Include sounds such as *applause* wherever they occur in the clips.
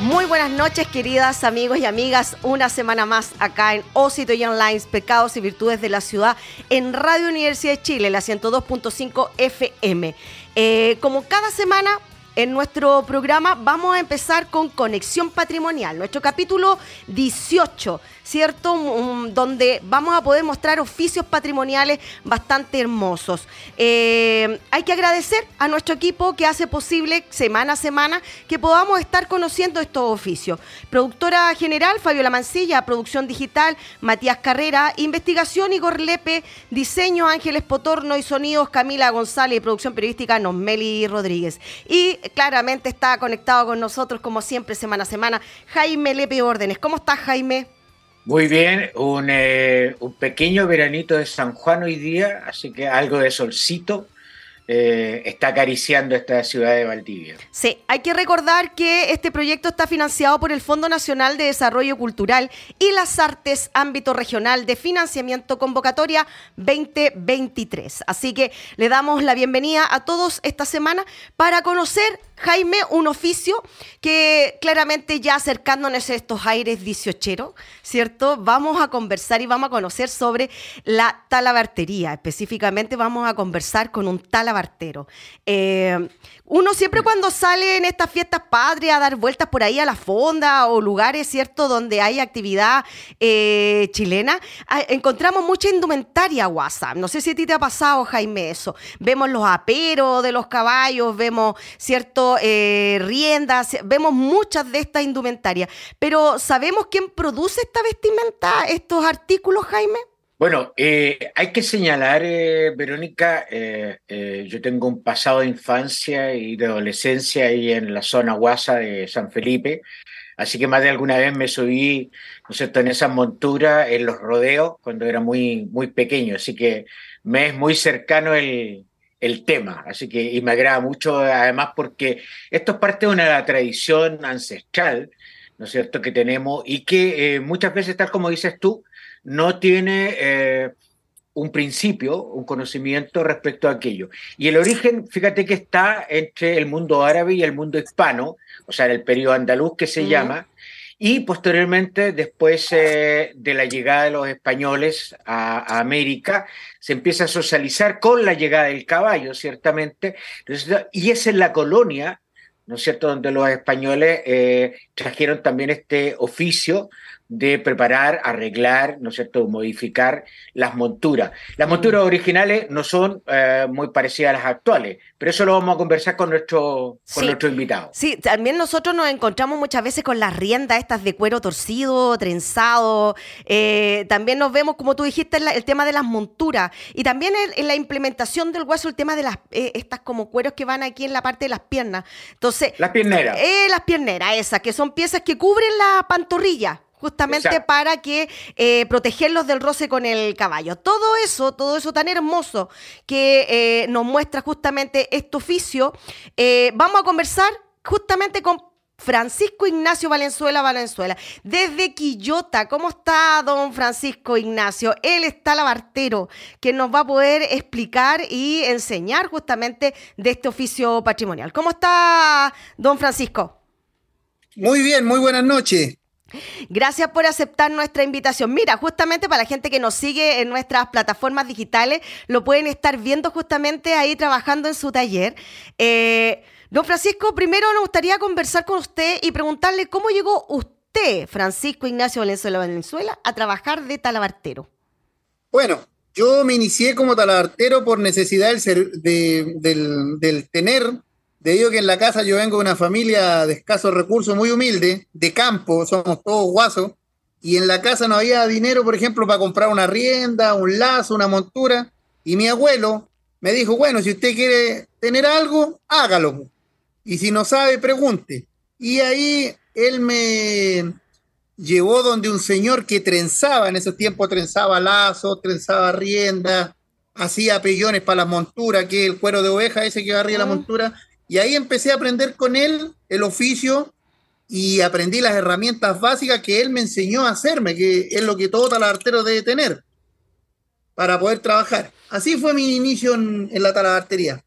Muy buenas noches, queridas amigos y amigas. Una semana más acá en Osito y Online, Pecados y Virtudes de la Ciudad, en Radio Universidad de Chile, la 102.5 FM. Eh, como cada semana, en nuestro programa vamos a empezar con Conexión Patrimonial, nuestro capítulo 18 ¿cierto? donde vamos a poder mostrar oficios patrimoniales bastante hermosos. Eh, hay que agradecer a nuestro equipo que hace posible semana a semana que podamos estar conociendo estos oficios. Productora general, Fabiola Mancilla, producción digital, Matías Carrera, investigación, Igor Lepe, diseño, Ángeles Potorno y sonidos, Camila González y producción periodística, Nosmeli Rodríguez. Y claramente está conectado con nosotros, como siempre, semana a semana, Jaime Lepe Órdenes. ¿Cómo estás, Jaime? Muy bien, eh, un, pequeño veranito de San Juan hoy día, así que algo de solcito. Eh, está acariciando esta ciudad de Valdivia. Sí, hay que recordar que este proyecto está financiado por el Fondo Nacional de Desarrollo Cultural y las Artes Ámbito Regional de Financiamiento Convocatoria 2023. Así que le damos la bienvenida a todos esta semana para conocer Jaime, un oficio que claramente ya acercándonos a estos aires dieciocheros, ¿cierto? Vamos a conversar y vamos a conocer sobre la talabartería. Específicamente vamos a conversar con un talabartero. Eh, uno siempre cuando sale en estas fiestas patrias a dar vueltas por ahí a la fonda o lugares, ¿cierto?, donde hay actividad eh, chilena, encontramos mucha indumentaria WhatsApp. No sé si a ti te ha pasado, Jaime, eso. Vemos los aperos de los caballos, vemos, ¿cierto?, eh, riendas, vemos muchas de estas indumentarias, pero ¿sabemos quién produce esta vestimenta, estos artículos, Jaime? Bueno, eh, hay que señalar, eh, Verónica, yo tengo un pasado de infancia y de adolescencia ahí en la zona Guasa de San Felipe, así que más de alguna vez me subí, ¿no es cierto?, en esas monturas, en los rodeos, cuando era muy, muy pequeño, así que me es muy cercano el, el tema. Así que, y me agrada mucho, además, porque esto es parte de una tradición ancestral, ¿no es cierto?, que tenemos y que eh, muchas veces, tal como dices tú, no tiene eh, un principio, un conocimiento respecto a aquello. Y el origen, fíjate que está entre el mundo árabe y el mundo hispano, o sea, en el periodo andaluz que se llama, y posteriormente, después eh, de la llegada de los españoles a, América, se empieza a socializar con la llegada del caballo, ciertamente, y es en la colonia, ¿no es cierto?, donde los españoles eh, trajeron también este oficio de preparar, arreglar, ¿no es cierto?, modificar las monturas. Las monturas originales no son eh, muy parecidas a las actuales, pero eso lo vamos a conversar con nuestro, con nuestro invitado. Sí, también nosotros nos encontramos muchas veces con las riendas estas de cuero torcido, trenzado. Eh, también nos vemos, como tú dijiste, el tema de las monturas. Y también en, la implementación del hueso, el tema de las eh, estas como cueros que van aquí en la parte de las piernas. Entonces, las pierneras. las pierneras, esas, que son piezas que cubren la pantorrilla justamente para que eh, protegerlos del roce con el caballo. Todo eso, todo eso tan hermoso que eh, nos muestra justamente este oficio, eh, vamos a conversar justamente con Francisco Ignacio Valenzuela Valenzuela, desde Quillota. ¿Cómo está don Francisco Ignacio? Él está labartero, que nos va a poder explicar y enseñar justamente de este oficio patrimonial. ¿Cómo está don Francisco? Muy bien, muy buenas noches. Gracias por aceptar nuestra invitación. Mira, justamente para la gente que nos sigue en nuestras plataformas digitales, lo pueden estar viendo justamente ahí trabajando en su taller. Eh, don Francisco, primero nos gustaría conversar con usted y preguntarle cómo llegó usted, Francisco Ignacio Valenzuela Valenzuela, a trabajar de talabartero. Bueno, yo me inicié como talabartero por necesidad del, del tener Debido a que en la casa yo vengo de una familia de escasos recursos, muy humilde, de campo, somos todos guasos, y en la casa no había dinero, por ejemplo, para comprar una rienda, un lazo, una montura, y mi abuelo me dijo, bueno, si usted quiere tener algo, hágalo, y si no sabe, pregunte. Y ahí él me llevó donde un señor que trenzaba, en esos tiempos trenzaba lazo, trenzaba rienda, hacía pellones para la montura, que el cuero de oveja, ese que arriba la montura, y ahí empecé a aprender con él el oficio y aprendí las herramientas básicas que él me enseñó a hacerme, que es lo que todo talabartero debe tener para poder trabajar. Así fue mi inicio en, la talabartería.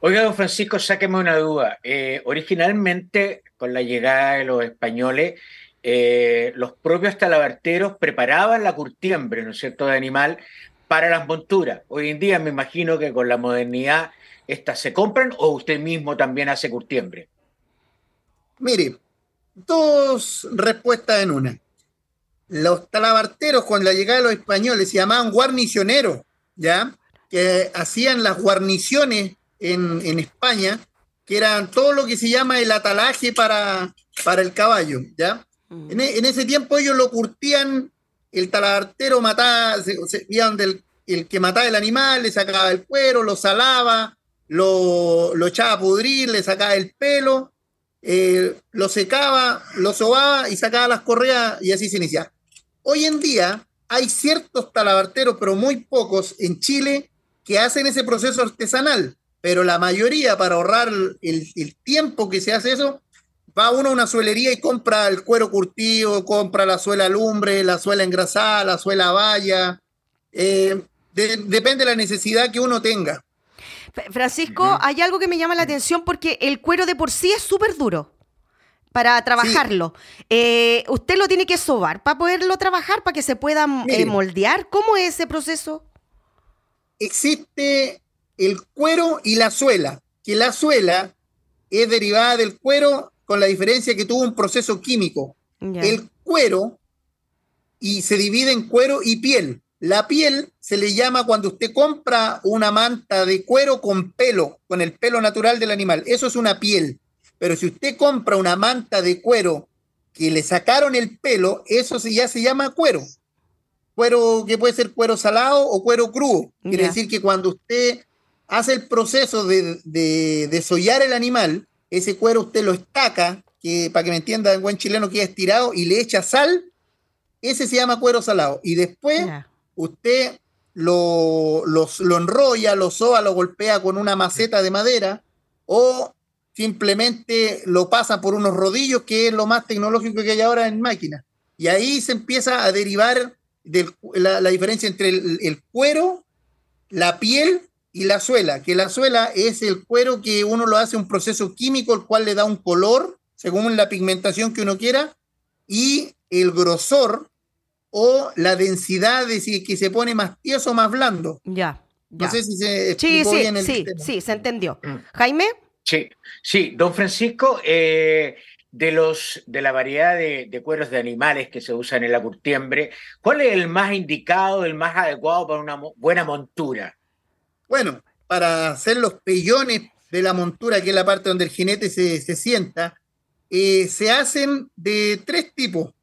Oiga, don Francisco, sáqueme una duda. Eh, originalmente, con la llegada de los españoles, eh, los propios talabarteros preparaban la curtiembre, ¿no es cierto?, de animal para las monturas. Hoy en día me imagino que con la modernidad ¿Estas se compran o usted mismo también hace curtiembre? Mire, dos respuestas en una. Los talabarteros, con la llegada de los españoles, se llamaban guarnicioneros, ¿ya? Que hacían las guarniciones en, España, que eran todo lo que se llama el atalaje para, para el caballo, ¿ya? Mm. En, ese tiempo ellos lo curtían, el talabartero mataba, se, se, el que mataba el animal, le sacaba el cuero, lo salaba, lo, lo echaba a pudrir, le sacaba el pelo, eh, lo secaba, lo sobaba y sacaba las correas y así se inicia. Hoy en día hay ciertos talabarteros, pero muy pocos en Chile, que hacen ese proceso artesanal, pero la mayoría para ahorrar el, tiempo que se hace eso, va uno a una suelería y compra el cuero curtido, compra la suela lumbre, la suela engrasada, la suela valla. Eh, depende de la necesidad que uno tenga. Francisco, hay algo que me llama la atención porque el cuero de por sí es súper duro para trabajarlo. Eh, usted lo tiene que sobar para poderlo trabajar, para que se pueda eh, moldear. ¿Cómo es ese proceso? Existe el cuero y la suela, que la suela es derivada del cuero con la diferencia que tuvo un proceso químico. El cuero y se divide en cuero y piel. La piel se le llama cuando usted compra una manta de cuero con pelo, con el pelo natural del animal. Eso es una piel. Pero si usted compra una manta de cuero que le sacaron el pelo, eso ya se llama cuero. Cuero que puede ser cuero salado o cuero crudo. Quiere decir que cuando usted hace el proceso de, de desollar el animal, ese cuero usted lo estaca, que para que me entienda en buen chileno queda estirado, y le echa sal, ese se llama cuero salado. Y después usted lo, lo enrolla, lo soba, lo golpea con una maceta de madera o simplemente lo pasa por unos rodillos, que es lo más tecnológico que hay ahora en máquinas. Y ahí se empieza a derivar la, diferencia entre el, cuero, la piel y la suela, que la suela es el cuero que uno lo hace un proceso químico, el cual le da un color según la pigmentación que uno quiera, y el grosor o la densidad de si que se pone más tieso o más blando. Ya. No sé si se explicó sí, sí, sí, sí, se entendió. Mm. Jaime. Sí, sí, don Francisco, eh, de los de la variedad de, cueros de animales que se usan en la curtiembre, ¿cuál es el más indicado, el más adecuado para una buena montura? Bueno, para hacer los pellones de la montura, que es la parte donde el jinete se, sienta, eh, se hacen de tres tipos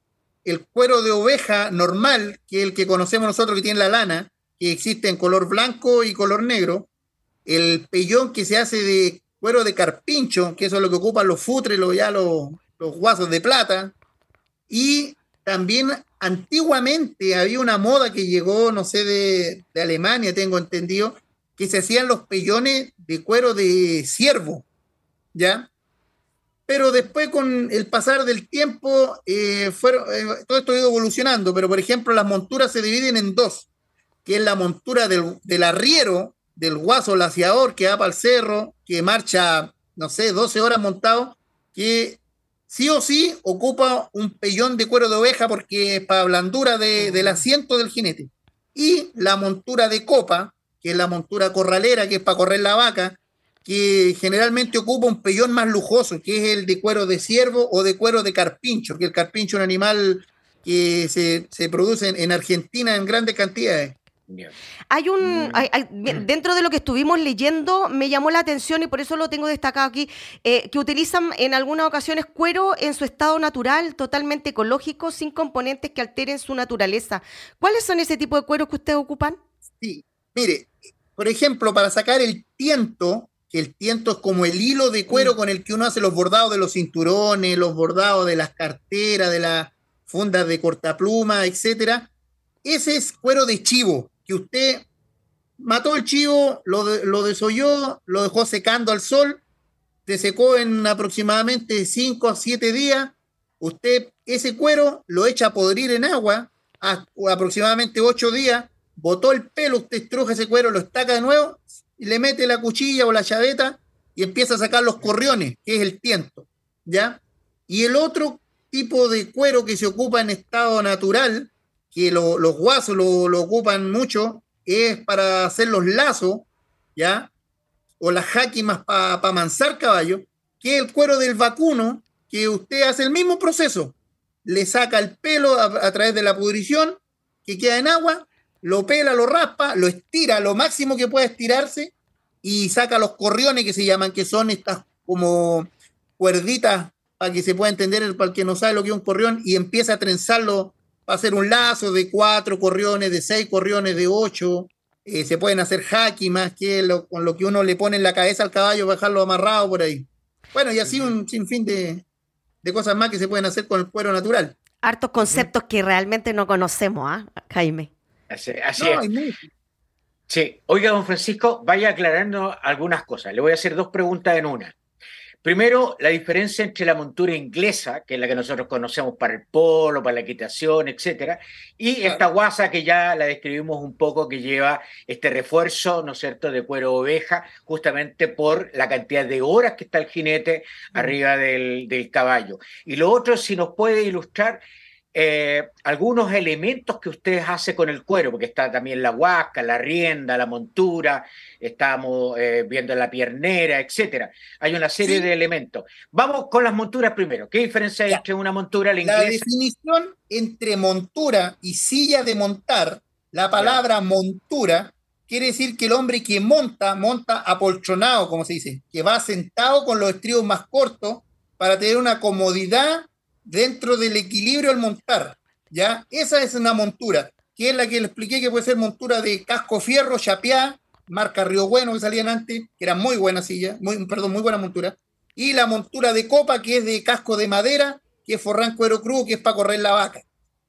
el cuero de oveja normal, que es el que conocemos nosotros que tiene la lana, que existe en color blanco y color negro, el pellón que se hace de cuero de carpincho, que eso es lo que ocupan los futres, los, ya los, los guasos de plata, y también antiguamente había una moda que llegó, no sé, de, de Alemania, tengo entendido, que se hacían los pellones de cuero de ciervo, ¿ya? Pero después con el pasar del tiempo, eh, fueron, eh, todo esto ha ido evolucionando, pero por ejemplo las monturas se dividen en dos, que es la montura del, del arriero, del guaso laciador que va para el cerro, que marcha, no sé, 12 horas montado, que sí o sí ocupa un pellón de cuero de oveja porque es para blandura del asiento del jinete. Y la montura de copa, que es la montura corralera, que es para correr la vaca, que generalmente ocupa un pellón más lujoso, que es el de cuero de ciervo o de cuero de carpincho, que el carpincho es un animal que se, produce en, Argentina en grandes cantidades. Hay un, mm. dentro de lo que estuvimos leyendo, me llamó la atención y por eso lo tengo destacado aquí, eh, que utilizan en algunas ocasiones cuero en su estado natural, totalmente ecológico, sin componentes que alteren su naturaleza. ¿Cuáles son ese tipo de cueros que ustedes ocupan? Sí, mire, por ejemplo, para sacar el tiento, que el tiento es como el hilo de cuero mm. con el que uno hace los bordados de los cinturones, los bordados de las carteras, de las fundas de cortapluma, etcétera. Ese es cuero de chivo, que usted mató el chivo, lo, lo desolló, lo dejó secando al sol, se secó en aproximadamente 5 a 7 días. Usted ese cuero lo echa a podrir en agua a, aproximadamente 8 días, botó el pelo, usted estruja ese cuero, lo estaca de nuevo, le mete la cuchilla o la chaveta y empieza a sacar los corriones, que es el tiento, ¿ya? Y el otro tipo de cuero que se ocupa en estado natural, que los guasos lo, ocupan mucho, es para hacer los lazos, ¿ya? O las jaquimas para pa mansar caballo, que es el cuero del vacuno, que usted hace el mismo proceso. Le saca el pelo a través de la pudrición, que queda en agua, lo pela, lo raspa, lo estira lo máximo que pueda estirarse y saca los corriones que se llaman, que son estas como cuerditas para que se pueda entender para el que no sabe lo que es un corrión y empieza a trenzarlo para hacer un lazo de cuatro corriones, de seis corriones, de ocho. Eh, se pueden hacer haki más que con lo que uno le pone en la cabeza al caballo para dejarlo amarrado por ahí. Bueno, y así un sinfín de, de cosas más que se pueden hacer con el cuero natural. Hartos conceptos que realmente no conocemos, ¿ah, Jaime? Así, es. Sí, oiga, don Francisco, vaya aclarando algunas cosas. Le voy a hacer dos preguntas en una. Primero, la diferencia entre la montura inglesa, que es la que nosotros conocemos para el polo, para la equitación, etcétera, y esta guasa que ya la describimos un poco, que lleva este refuerzo, ¿no es cierto?, de cuero oveja, justamente por la cantidad de horas que está el jinete arriba del, del caballo. Y lo otro, si nos puede ilustrar eh, algunos elementos que ustedes hacen con el cuero, porque está también la huasca, la rienda, la montura, estamos eh, viendo la piernera, etcétera. Hay una serie de elementos. Vamos con las monturas primero. ¿Qué diferencia hay entre una montura la inglesa? La definición entre montura y silla de montar, la palabra montura quiere decir que el hombre que monta, monta apoltronado, como se dice, que va sentado con los estribos más cortos para tener una comodidad dentro del equilibrio al montar, ¿ya? Esa es una montura, que es la que le expliqué que puede ser montura de casco fierro, chapeá, marca Río Bueno que salían antes, que era muy buena silla, muy, perdón, muy buena montura, y la montura de copa, que es de casco de madera, que es forrán cuero cruz, que es para correr la vaca.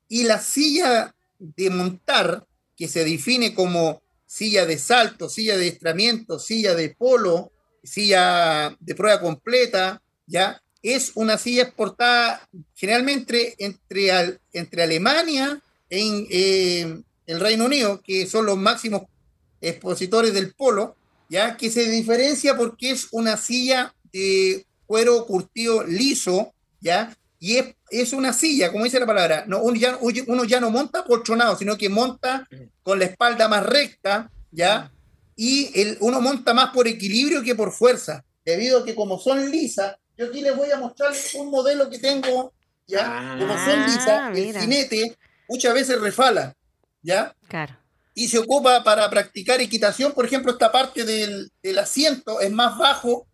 Y la silla de montar, que se define como silla de salto, silla de estramiento, silla de polo, silla de prueba completa, ¿ya? Es una silla exportada generalmente entre, entre Alemania y eh, el Reino Unido, que son los máximos expositores del polo, ya que se diferencia porque es una silla de cuero curtido liso, ya, y es, es una silla, como dice la palabra, no, uno, ya, uno ya no monta colchonado, sino que monta con la espalda más recta, ya, y el, uno monta más por equilibrio que por fuerza, debido a que como son lisas, yo aquí les voy a mostrar un modelo que tengo, ¿ya? Como son ah, lisa, el jinete muchas veces refala, ¿ya? Claro. Y se ocupa para practicar equitación, por ejemplo, esta parte del, del asiento es más bajo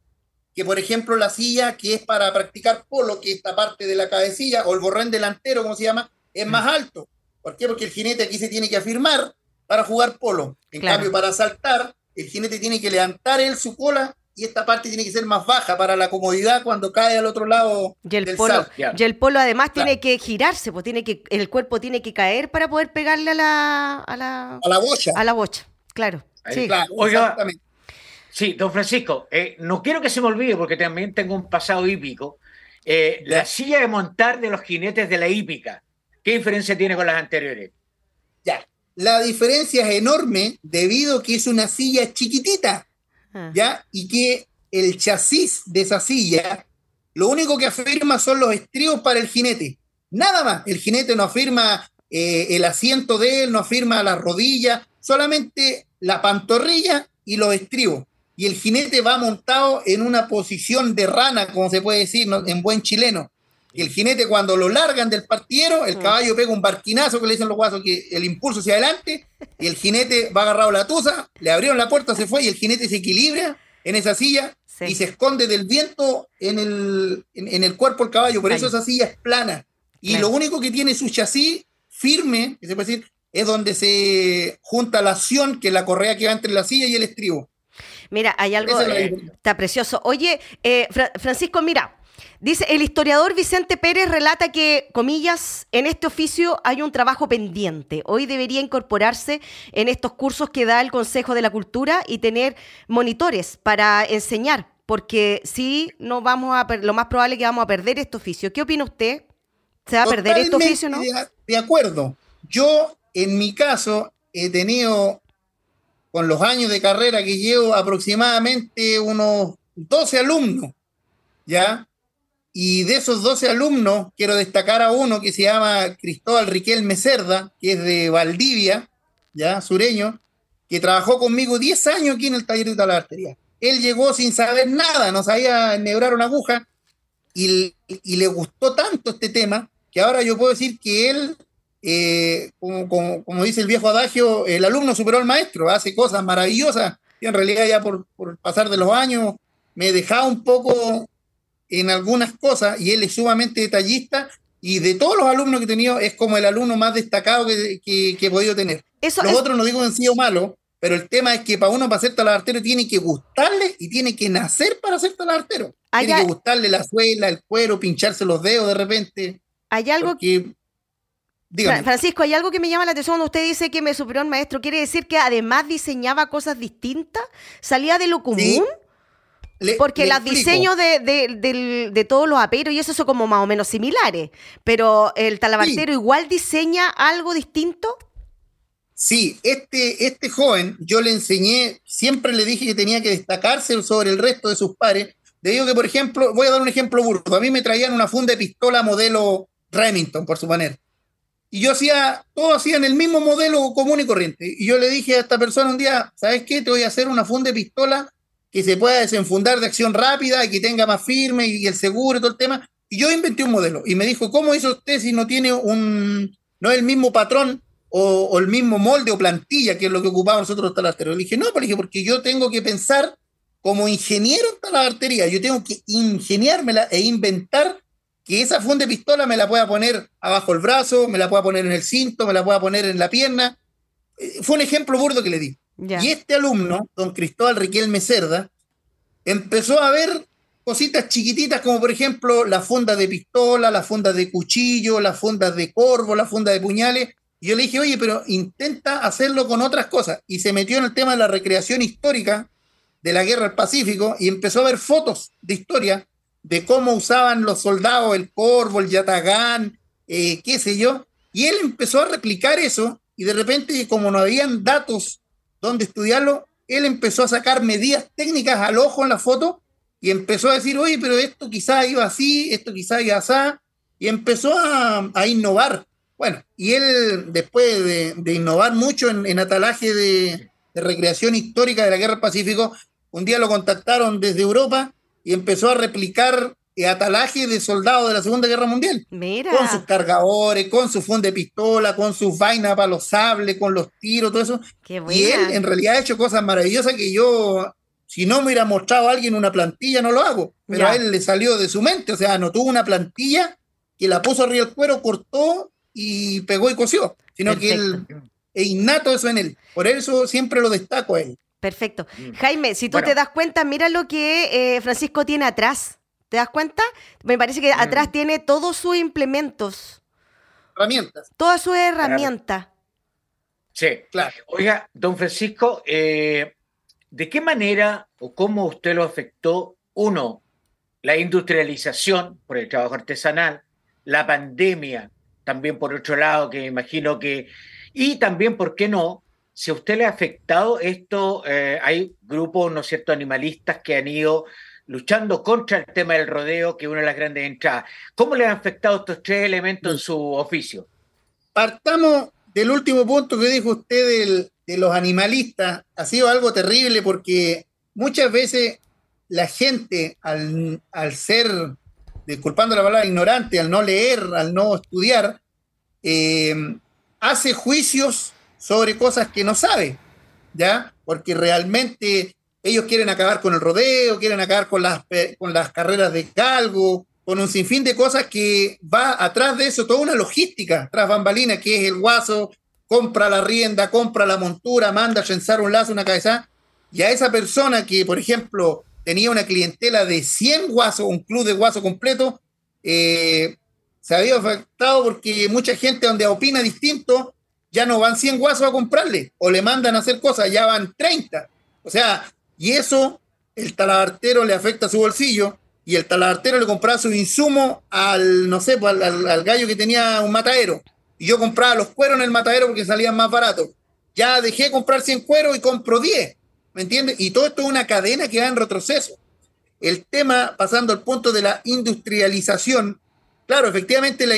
que, por ejemplo, la silla que es para practicar polo, que esta parte de la cabecilla, o el borrén delantero, como se llama, es más alto. ¿Por qué? Porque el jinete aquí se tiene que afirmar para jugar polo. En cambio, para saltar, el jinete tiene que levantar él su cola y esta parte tiene que ser más baja para la comodidad cuando cae al otro lado y el polo y el polo además tiene que girarse pues tiene que el cuerpo tiene que caer para poder pegarle a la a la a la bocha. a la bocha claro. Sí. Oiga, sí don Francisco eh, no quiero que se me olvide porque también tengo un pasado hípico. Eh, la silla de montar de los jinetes de la hípica qué diferencia tiene con las anteriores ya la diferencia es enorme debido a que es una silla chiquitita. ¿Ya? Y que el chasis de esa silla lo único que afirma son los estribos para el jinete. Nada más. El jinete no afirma eh, el asiento de él, no afirma la rodilla, solamente la pantorrilla y los estribos. Y el jinete va montado en una posición de rana, como se puede decir en buen chileno. Y el jinete cuando lo largan del partidero, el mm. caballo pega un barquinazo que le dicen los guasos que el impulso hacia adelante, y el jinete va agarrado la tusa, le abrieron la puerta, se fue y el jinete se equilibra en esa silla y se esconde del viento en el, en, el cuerpo del caballo. Por eso esa silla es plana. Y lo único que tiene su chasis firme, que se puede decir, es donde se junta la acción, que es la correa que va entre la silla y el estribo. Mira, hay algo, está precioso. Oye, eh, Francisco, mira, Dice, el historiador Vicente Pérez relata que, comillas, en este oficio hay un trabajo pendiente. Hoy debería incorporarse en estos cursos que da el Consejo de la Cultura y tener monitores para enseñar, porque si no vamos a, lo más probable es que vamos a perder este oficio. ¿Qué opina usted? ¿Se va a perder este oficio, no? De acuerdo. Yo, en mi caso, he tenido, con los años de carrera que llevo, aproximadamente unos 12 alumnos, ¿ya? Y de esos 12 alumnos, quiero destacar a uno que se llama Cristóbal Riquelme Cerda, que es de Valdivia, ya, sureño, que trabajó conmigo 10 años aquí en el taller de talabartería. Él llegó sin saber nada, no sabía enhebrar una aguja, y, le gustó tanto este tema que ahora yo puedo decir que él, eh, como, dice el viejo adagio, el alumno superó al maestro, hace cosas maravillosas, y en realidad ya por, por pasar de los años me dejaba un poco en algunas cosas y él es sumamente detallista y de todos los alumnos que he tenido es como el alumno más destacado que, que, he podido tener. Eso los otros no digo que han sido malos, pero el tema es que para uno para ser talabartero tiene que gustarle y tiene que nacer para ser talabartero. tiene que gustarle la suela, el cuero, pincharse los dedos de repente. Hay algo que... Francisco, hay algo que me llama la atención cuando usted dice que me superó el maestro. ¿Quiere decir que además diseñaba cosas distintas? ¿Salía de lo común? Porque los diseños de, todos los aperos y eso son como más o menos similares, pero el talabartero igual diseña algo distinto. Sí, este, este joven, yo le enseñé, siempre le dije que tenía que destacarse sobre el resto de sus pares. Le digo que, por ejemplo, voy a dar un ejemplo burdo. A mí me traían una funda de pistola modelo Remington, por suponer. Y yo hacía, todo hacía en el mismo modelo común y corriente. Y yo le dije a esta persona un día, ¿sabes qué? Te voy a hacer una funda de pistola que se pueda desenfundar de acción rápida y que tenga más firme y, el seguro y todo el tema. Y yo inventé un modelo y me dijo, ¿cómo hizo usted si no tiene un, no es el mismo patrón o, el mismo molde o plantilla que es lo que ocupamos nosotros los? Le dije, no, pero dije, porque yo tengo que pensar como ingeniero en talabartería, yo tengo que ingeniármela e inventar que esa funda de pistola me la pueda poner abajo el brazo, me la pueda poner en el cinto, me la pueda poner en la pierna. Eh, fue un ejemplo burdo que le di. Y este alumno, don Cristóbal Riquelme Cerda, empezó a ver cositas chiquititas como por ejemplo la funda de pistola, la funda de cuchillo, la funda de corvo, la funda de puñales. Y yo le dije, oye, pero intenta hacerlo con otras cosas. Y se metió en el tema de la recreación histórica de la guerra del Pacífico y empezó a ver fotos de historia de cómo usaban los soldados el corvo, el yatagán, eh, qué sé yo. Y él empezó a replicar eso y de repente, como no habían datos donde estudiarlo, él empezó a sacar medidas técnicas al ojo en la foto y empezó a decir, oye, pero esto quizás iba así, esto quizás iba así, y empezó a, innovar. Bueno, y él, después de, innovar mucho en, atalaje de, de, recreación histórica de la Guerra del Pacífico, un día lo contactaron desde Europa y empezó a replicar atalaje de soldados de la Segunda Guerra Mundial. Mira. Con sus cargadores, con su fondo de pistola, con sus vainas para los sables, con los tiros, todo eso. y él en realidad ha hecho cosas maravillosas que yo, si no me hubiera mostrado a alguien una plantilla, no lo hago. Pero a él le salió de su mente, o sea, no tuvo una plantilla que la puso arriba del cuero, cortó y pegó y cosió, sino que él es innato eso en él. Por eso siempre lo destaco a él. Perfecto. Mm. Jaime, si tú te das cuenta, mira lo que eh, Francisco tiene atrás. ¿Te das cuenta? Me parece que atrás mm. tiene todos sus implementos. Herramientas. Todas sus herramientas. Sí, claro. Oiga, don Francisco, eh, ¿de qué manera o cómo usted lo afectó, uno, la industrialización por el trabajo artesanal, la pandemia, también por otro lado, que imagino que, y también, ¿por qué no? Si a usted le ha afectado esto, eh, hay grupos, ¿no es cierto?, animalistas que han ido luchando contra el tema del rodeo, que es una de las grandes entradas. ¿Cómo le han afectado estos tres elementos en su oficio? Partamos del último punto que dijo usted de los animalistas. Ha sido algo terrible porque muchas veces la gente, al, ser, disculpando la palabra, ignorante, al no leer, al no estudiar, eh, hace juicios sobre cosas que no sabe, ¿ya? Porque realmente ellos quieren acabar con el rodeo, quieren acabar con las, con las carreras de galgo, con un sinfín de cosas que va atrás de eso, toda una logística tras bambalina, que es el guaso, compra la rienda, compra la montura, manda a trenzar un lazo, una cabeza, y a esa persona que, por ejemplo, tenía una clientela de 100 guasos, un club de guaso completo, eh, se había afectado porque mucha gente donde opina distinto, ya no van 100 guasos a comprarle, o le mandan a hacer cosas, ya van 30. O sea, y eso el talabartero le afecta a su bolsillo y el talabartero le compraba su insumo al, no sé, pues, al, gallo que tenía un matadero. Y yo compraba los cueros en el matadero porque salían más baratos. Ya dejé de comprar 100 cueros y compro 10. ¿Me entiendes? Y todo esto es una cadena que va en retroceso. El tema, pasando al punto de la industrialización, claro, efectivamente la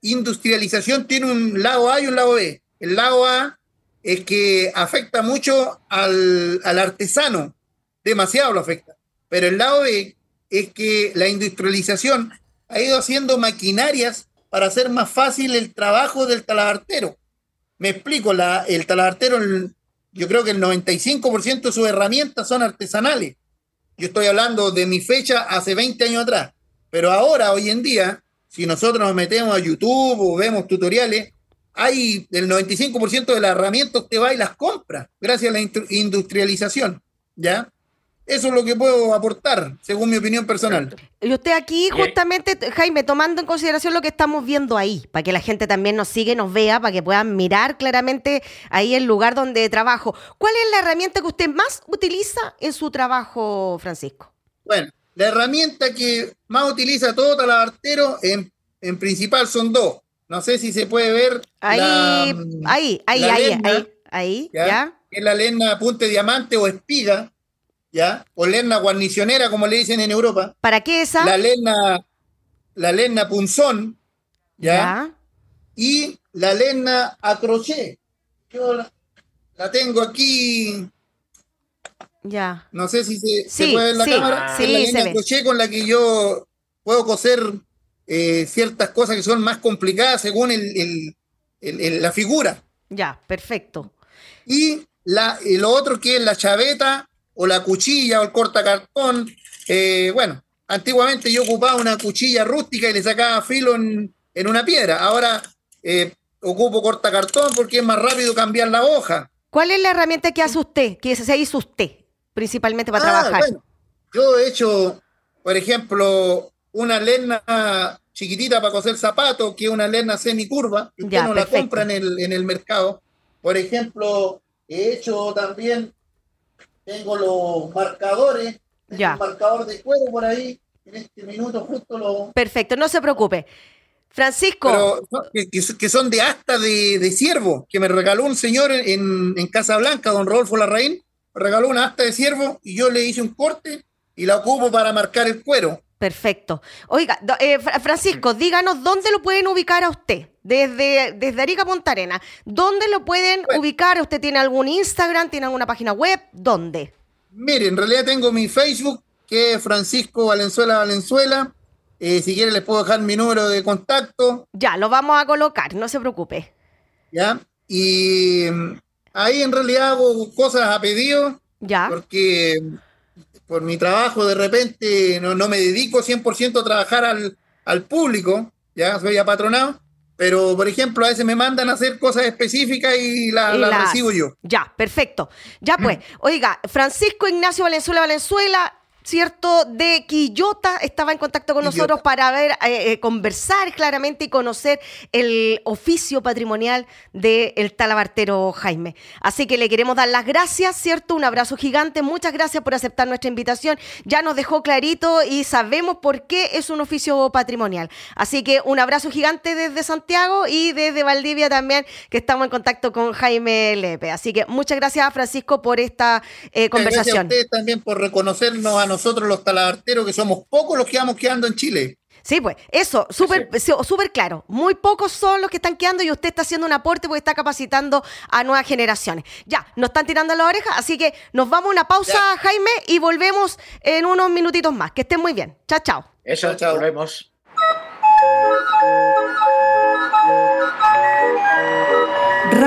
industrialización tiene un lado A y un lado B. El lado A es que afecta mucho al, al artesano, demasiado lo afecta. Pero el lado B es que la industrialización ha ido haciendo maquinarias para hacer más fácil el trabajo del talabartero. Me explico, el talabartero, yo creo que el 95% de sus herramientas son artesanales. Yo estoy hablando de mi fecha hace 20 años atrás. Pero ahora, hoy en día, si nosotros nos metemos a YouTube o vemos tutoriales, hay el 95% de las herramientas te va y las compra gracias a la industrialización, ¿ya? Eso es lo que puedo aportar, según mi opinión personal. Y usted aquí, justamente, Jaime, tomando en consideración lo que estamos viendo ahí, para que la gente también nos siga, nos vea, para que puedan mirar claramente ahí el lugar donde trabajo. ¿Cuál es la herramienta que usted más utiliza en su trabajo, Francisco? Bueno, la herramienta que más utiliza todo talabartero en, en principal son dos. No sé si se puede ver. Ahí, ahí, ahí, ahí, ahí, ahí, ¿ya? Es la lena punte diamante o espiga, ¿ya? O lena guarnicionera, como le dicen en Europa. ¿Para qué esa? La lena, la lena punzón, ¿ya? Y la lena a crochet. Yo la, tengo aquí. Ya. No sé si se, puede ver la cámara. Sí, es la lena a crochet con la que yo puedo coser eh, ciertas cosas que son más complicadas según el, la figura. Ya, perfecto. Y la, lo otro que es la chaveta o la cuchilla o el cortacartón. Eh, bueno, antiguamente yo ocupaba una cuchilla rústica y le sacaba filo en, una piedra. Ahora eh, ocupo cortacartón porque es más rápido cambiar la hoja. ¿Cuál es la herramienta que hace usted, que se hizo usted, principalmente para ah, trabajar? yo he hecho, por ejemplo, una lena chiquitita para coser zapatos, que es una lena semicurva, que usted no la compra en el, en el mercado. Por ejemplo, he hecho también, tengo los marcadores, ya. un marcador de cuero por ahí, en este minuto justo lo... Perfecto, no se preocupe. Francisco. que, son de asta de, de ciervo, que me regaló un señor en, en Casa Blanca, don Rodolfo Larraín, me regaló una asta de ciervo y yo le hice un corte y la ocupo para marcar el cuero. Perfecto. Oiga, eh, Francisco, díganos dónde lo pueden ubicar a usted, desde, desde Arica Punta Arena. ¿Dónde lo pueden ubicar? ¿Usted tiene algún Instagram? ¿Tiene alguna página web? ¿Dónde? Mire, en realidad tengo mi Facebook, que es Francisco Valenzuela Valenzuela. Eh, si quiere les puedo dejar mi número de contacto. Ya, lo vamos a colocar, no se preocupe. Ya, y mm, ahí en realidad hago cosas a pedido. Ya. Porque por mi trabajo de repente no, no me dedico 100% a trabajar al, al, público, ya soy apatronado, pero por ejemplo a veces me mandan a hacer cosas específicas y las la recibo yo. Ya, perfecto. Ya pues, oiga, Francisco Ignacio Valenzuela Valenzuela, ¿cierto? De Quillota estaba en contacto con nosotros para ver, eh, eh, conversar claramente y conocer el oficio patrimonial del talabartero Jaime. Así que le queremos dar las gracias, ¿cierto? Un abrazo gigante, muchas gracias por aceptar nuestra invitación. Ya nos dejó clarito y sabemos por qué es un oficio patrimonial. Así que un abrazo gigante desde Santiago y desde Valdivia también, que estamos en contacto con Jaime Lepe. Así que muchas gracias, Francisco, por esta eh, conversación. Gracias a ustedes también por reconocernos a nosotros nosotros los talabarteros, que somos pocos los que vamos quedando en Chile. Sí, pues eso, súper súper claro. Muy pocos son los que están quedando y usted está haciendo un aporte porque está capacitando a nuevas generaciones. Ya, nos están tirando la oreja, así que nos vamos a una pausa, Jaime, y volvemos en unos minutitos más. Que estén muy bien. Chao, chao. Eso, chao. volvemos.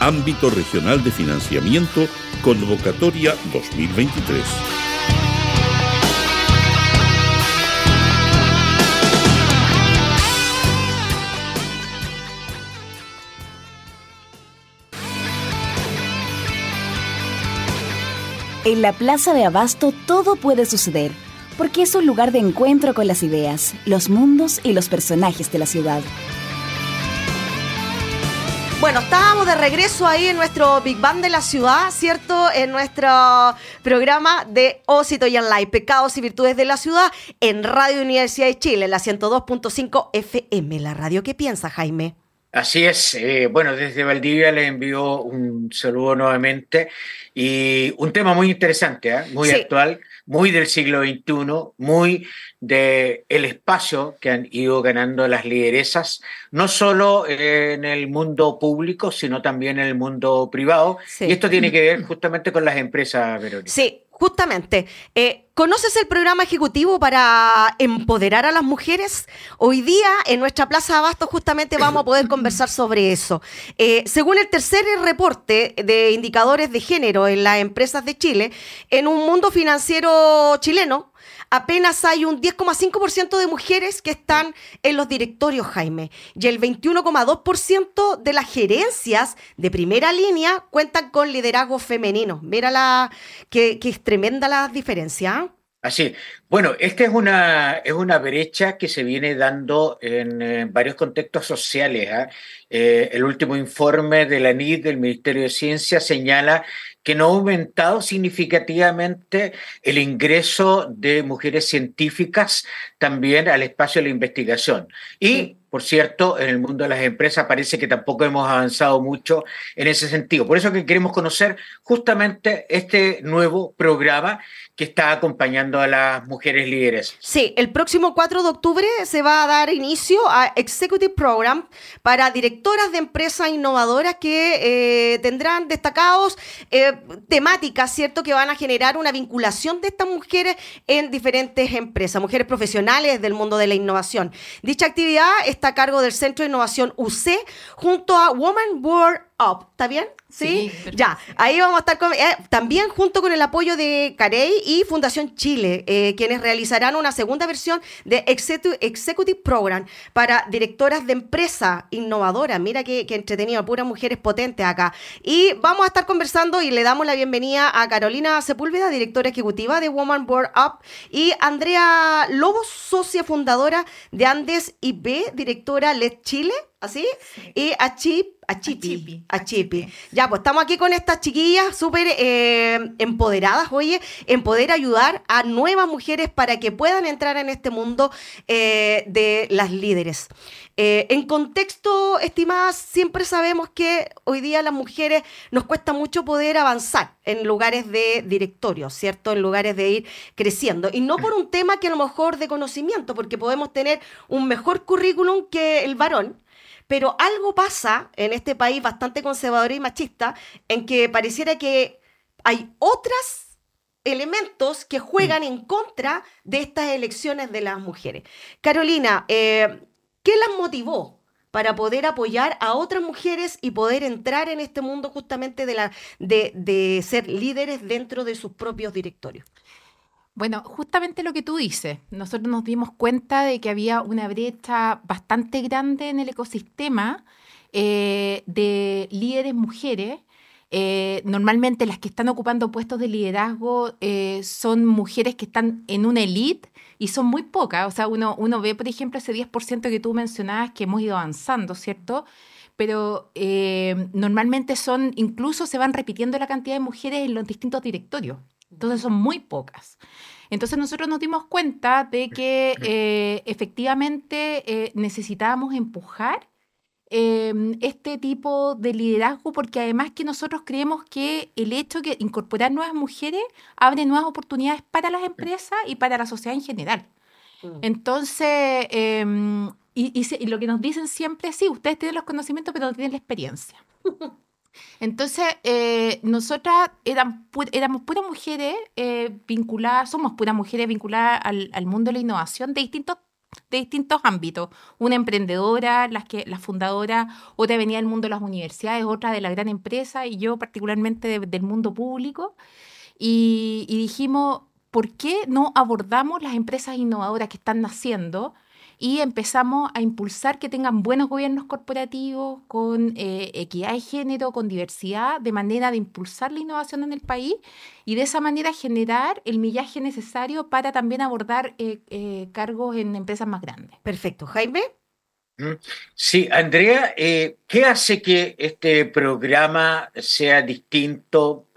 ámbito regional de financiamiento, convocatoria 2023. En la Plaza de Abasto todo puede suceder, porque es un lugar de encuentro con las ideas, los mundos y los personajes de la ciudad. Bueno, estábamos de regreso ahí en nuestro Big Bang de la ciudad, ¿cierto? En nuestro programa de Ósito y Live, Pecados y Virtudes de la Ciudad, en Radio Universidad de Chile, la 102.5 FM, la radio que piensa, Jaime. Así es. Eh, bueno, desde Valdivia les envío un saludo nuevamente y un tema muy interesante, ¿eh? muy actual, muy del siglo XXI, muy del el espacio que han ido ganando las lideresas, no solo en el mundo público, sino también en el mundo privado. Y esto tiene que ver *clears throat* justamente con las empresas, Verónica. Sí, Justamente, eh, ¿conoces el programa ejecutivo para empoderar a las mujeres? Hoy día en nuestra Plaza Abasto justamente vamos a poder conversar sobre eso. Eh, según el tercer reporte de indicadores de género en las empresas de Chile, en un mundo financiero chileno, apenas hay un 10,5% de mujeres que están en los directorios, Jaime, y el 21,2% de las gerencias de primera línea cuentan con liderazgo femenino. Mira la, que, es tremenda la diferencia. ¿ah? Así, bueno, esta es una, es una brecha que se viene dando en, eh, varios contextos sociales. ¿ah? Eh, el último informe de la NID del Ministerio de Ciencia señala que no ha aumentado significativamente el ingreso de mujeres científicas también al espacio de la investigación. Y, por cierto, en el mundo de las empresas parece que tampoco hemos avanzado mucho en ese sentido. Por eso que queremos conocer justamente este nuevo programa que está acompañando a las mujeres líderes. Sí, el próximo 4 de octubre se va a dar inicio a Executive Program para directoras de empresas innovadoras que eh, tendrán destacados eh, temáticas, ¿cierto?, que van a generar una vinculación de estas mujeres en diferentes empresas, mujeres profesionales del mundo de la innovación. Dicha actividad está a cargo del Centro de Innovación UC junto a Woman World Up. ¿Está bien? Sí, ya. Ahí vamos a estar con, eh, también junto con el apoyo de Carey y Fundación Chile, eh, quienes realizarán una segunda versión de Executive Program para directoras de empresa innovadora. Mira qué, entretenido, puras mujeres potentes acá. Y vamos a estar conversando y le damos la bienvenida a Carolina Sepúlveda, directora ejecutiva de Woman Board Up, y Andrea Lobos, socia fundadora de Andes IP, directora LED Chile. ¿Así? Y a Chip, a Chipi. A Chipi. Ya, pues estamos aquí con estas chiquillas súper eh, empoderadas, oye, en poder ayudar a nuevas mujeres para que puedan entrar en este mundo eh, de las líderes. Eh, en contexto, estimadas, siempre sabemos que hoy día las mujeres nos cuesta mucho poder avanzar en lugares de directorio, ¿cierto? En lugares de ir creciendo. Y no por un tema que a lo mejor de conocimiento, porque podemos tener un mejor currículum que el varón pero algo pasa en este país bastante conservador y machista en que pareciera que hay otros elementos que juegan en contra de estas elecciones de las mujeres. Carolina, eh, ¿qué las motivó para poder apoyar a otras mujeres y poder entrar en este mundo justamente de, la, de, de ser líderes dentro de sus propios directorios? Bueno, justamente lo que tú dices, nosotros nos dimos cuenta de que había una brecha bastante grande en el ecosistema eh, de líderes mujeres Eh, normalmente las que están ocupando puestos de liderazgo eh, son mujeres que están en una elite y son muy pocas. O sea, uno, ve, por ejemplo, ese 10% que tú mencionabas que hemos ido avanzando, ¿cierto? Pero normalmente son, incluso se van repitiendo la cantidad de mujeres en los distintos directorios. Entonces son muy pocas. Entonces nosotros nos dimos cuenta de que eh, efectivamente eh, necesitábamos empujar em, este tipo de liderazgo porque además que nosotros creemos que el hecho de incorporar nuevas mujeres abre nuevas oportunidades para las empresas y para la sociedad en general. Mm. Entonces, em, y, lo que nos dicen siempre es, sí, ustedes tienen los conocimientos, pero no tienen la experiencia. *laughs* Entonces, eh, nosotras eran éramos puras mujeres eh, vinculadas, somos puras mujeres vinculadas al, mundo de la innovación de distintos, de distintos ámbitos. Una emprendedora, las que, la fundadora, otra venía del mundo de las universidades, otra de la gran empresa y yo particularmente del mundo público. Y, y dijimos, ¿por qué no abordamos las empresas innovadoras que están naciendo? Y empezamos a impulsar que tengan buenos gobiernos corporativos con eh, equidad de género, con diversidad, de manera de impulsar la innovación en el país y de esa manera generar el millaje necesario para también abordar eh, eh, cargos en empresas más grandes. Perfecto. Jaime. Mm. Sí, Andrea, ¿qué hace que este programa sea distinto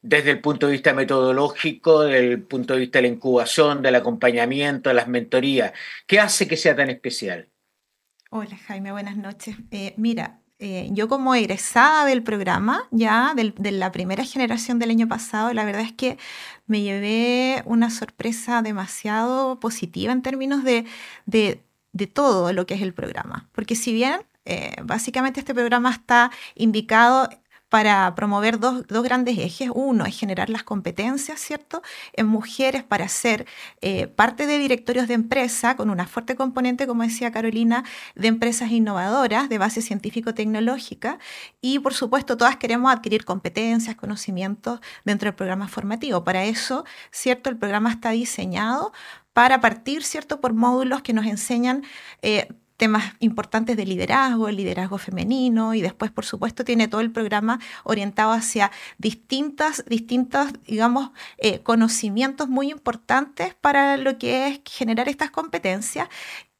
desde el punto de vista metodológico, desde el punto de vista de la incubación, del acompañamiento, de las mentorías. ¿Qué hace que sea tan especial? Hola Jaime, buenas noches. Eh, mira, eh, yo como egresada del programa, ya de la primera generación del año pasado, la verdad es que me llevé una sorpresa demasiado positiva en términos de, de, todo lo que es el programa. Porque si bien eh, básicamente este programa está indicado para promover dos, grandes ejes. Uno es generar las competencias, ¿cierto?, en mujeres para ser eh, parte de directorios de empresa con una fuerte componente, como decía Carolina, de empresas innovadoras de base científico-tecnológica. Y, por supuesto, todas queremos adquirir competencias, conocimientos dentro del programa formativo. Para eso, ¿cierto?, el programa está diseñado para partir, ¿cierto?, por módulos que nos enseñan eh, temas importantes de liderazgo, el liderazgo femenino y después, por supuesto, tiene todo el programa orientado hacia distintas, distintos, digamos, eh, conocimientos muy importantes para lo que es generar estas competencias.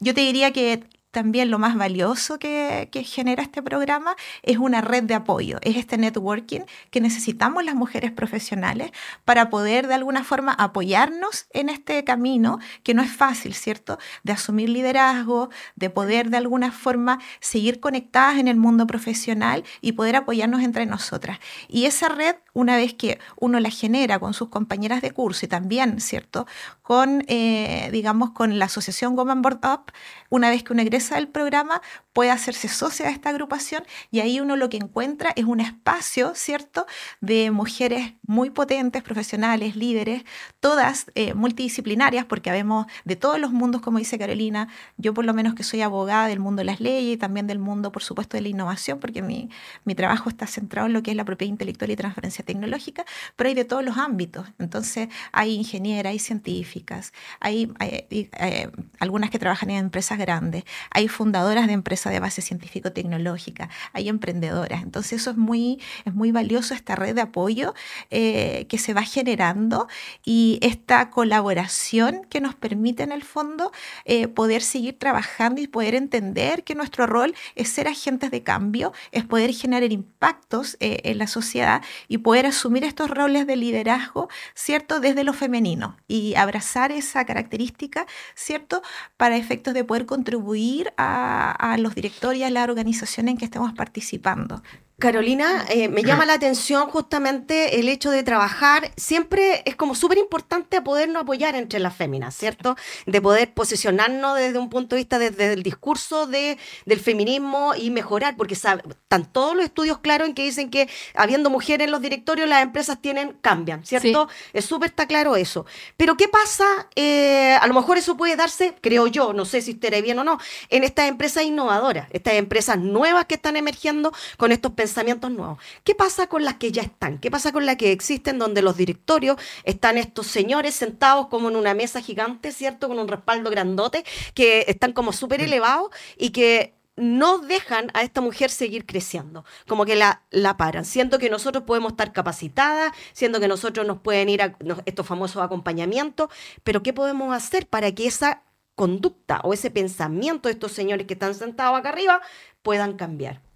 Yo te diría que también lo más valioso que, genera este programa es una red de apoyo, es este networking que necesitamos las mujeres profesionales para poder de alguna forma apoyarnos en este camino que no es fácil, ¿cierto? De asumir liderazgo, de poder de alguna forma seguir conectadas en el mundo profesional y poder apoyarnos entre nosotras. Y esa red, una vez que uno la genera con sus compañeras de curso y también, ¿cierto? Con, eh, digamos, con la asociación Woman Board Up, una vez que uno egresa del programa, puede hacerse socia de esta agrupación y ahí uno lo que encuentra es un espacio, ¿cierto?, de mujeres muy potentes, profesionales, líderes, todas eh, multidisciplinarias, porque habemos de todos los mundos, como dice Carolina, yo por lo menos que soy abogada del mundo de las leyes y también del mundo, por supuesto, de la innovación, porque mi, mi trabajo está centrado en lo que es la propiedad intelectual y transferencia tecnológica, pero hay de todos los ámbitos. Entonces, hay ingenieras, hay científicas, hay, eh, algunas que trabajan en empresas grandes, hay fundadoras de empresas de base científico-tecnológica, hay emprendedoras. Entonces eso es muy, es muy valioso, esta red de apoyo eh, que se va generando y esta colaboración que nos permite en el fondo eh, poder seguir trabajando y poder entender que nuestro rol es ser agentes de cambio, es poder generar impactos eh, en la sociedad y poder asumir estos roles de liderazgo, ¿cierto? Desde lo femenino y abrazar esa característica, ¿cierto? Para efectos de poder contribuir a, los directorios y a la organización en que estemos participando. Carolina, eh, me llama la atención justamente el hecho de trabajar, siempre es como súper importante podernos apoyar entre las féminas, ¿cierto? De poder posicionarnos desde un punto de vista, desde el discurso de, del feminismo y mejorar, porque están todos los estudios claros en que dicen que habiendo mujeres en los directorios, las empresas tienen, cambian, ¿cierto? Es súper está claro eso. Pero ¿qué pasa? Eh, a lo mejor eso puede darse, creo yo, no sé si estaré bien o no, en estas empresas innovadoras, estas empresas nuevas que están emergiendo con estos pensamientos pensamientos nuevos. ¿Qué pasa con las que ya están? ¿Qué pasa con las que existen donde los directorios están estos señores sentados como en una mesa gigante, ¿cierto? Con un respaldo grandote, que están como súper elevados y que no dejan a esta mujer seguir creciendo, como que la, la paran, siendo que nosotros podemos estar capacitadas, siendo que nosotros nos pueden ir a estos famosos acompañamientos, pero ¿qué podemos hacer para que esa conducta o ese pensamiento de estos señores que están sentados acá arriba puedan cambiar?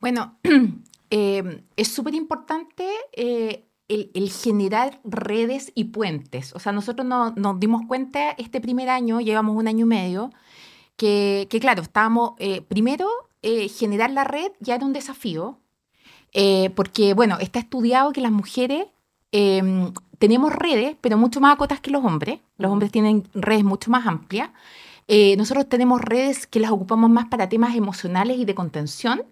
Bueno, *clears throat* eh, es súper importante eh, el, generar redes y puentes. O sea, nosotros nos dimos cuenta este primer año, llevamos un año y medio, que, claro, estábamos, eh, primero, generar la red ya era un desafío, porque, bueno, está estudiado que las mujeres em, tenemos redes, pero mucho más acotas que los hombres. Los hombres tienen redes mucho más amplias. nosotros tenemos redes que las ocupamos más para temas emocionales y de contención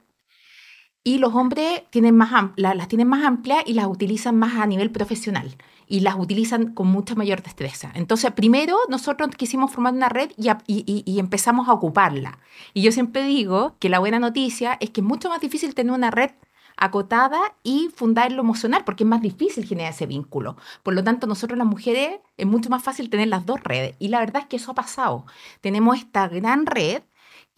y los hombres tienen más, las tienen más amplias y las utilizan más a nivel profesional y las utilizan con mucha mayor destreza. Entonces, primero nosotros quisimos formar una red y, y, empezamos a ocuparla. Y yo siempre digo que la buena noticia es que es mucho más difícil tener una red acotada y fundar lo emocional, porque es más difícil generar ese vínculo. Por lo tanto, nosotros las mujeres es mucho más fácil tener las dos redes. Y la verdad es que eso ha pasado. Tenemos esta gran red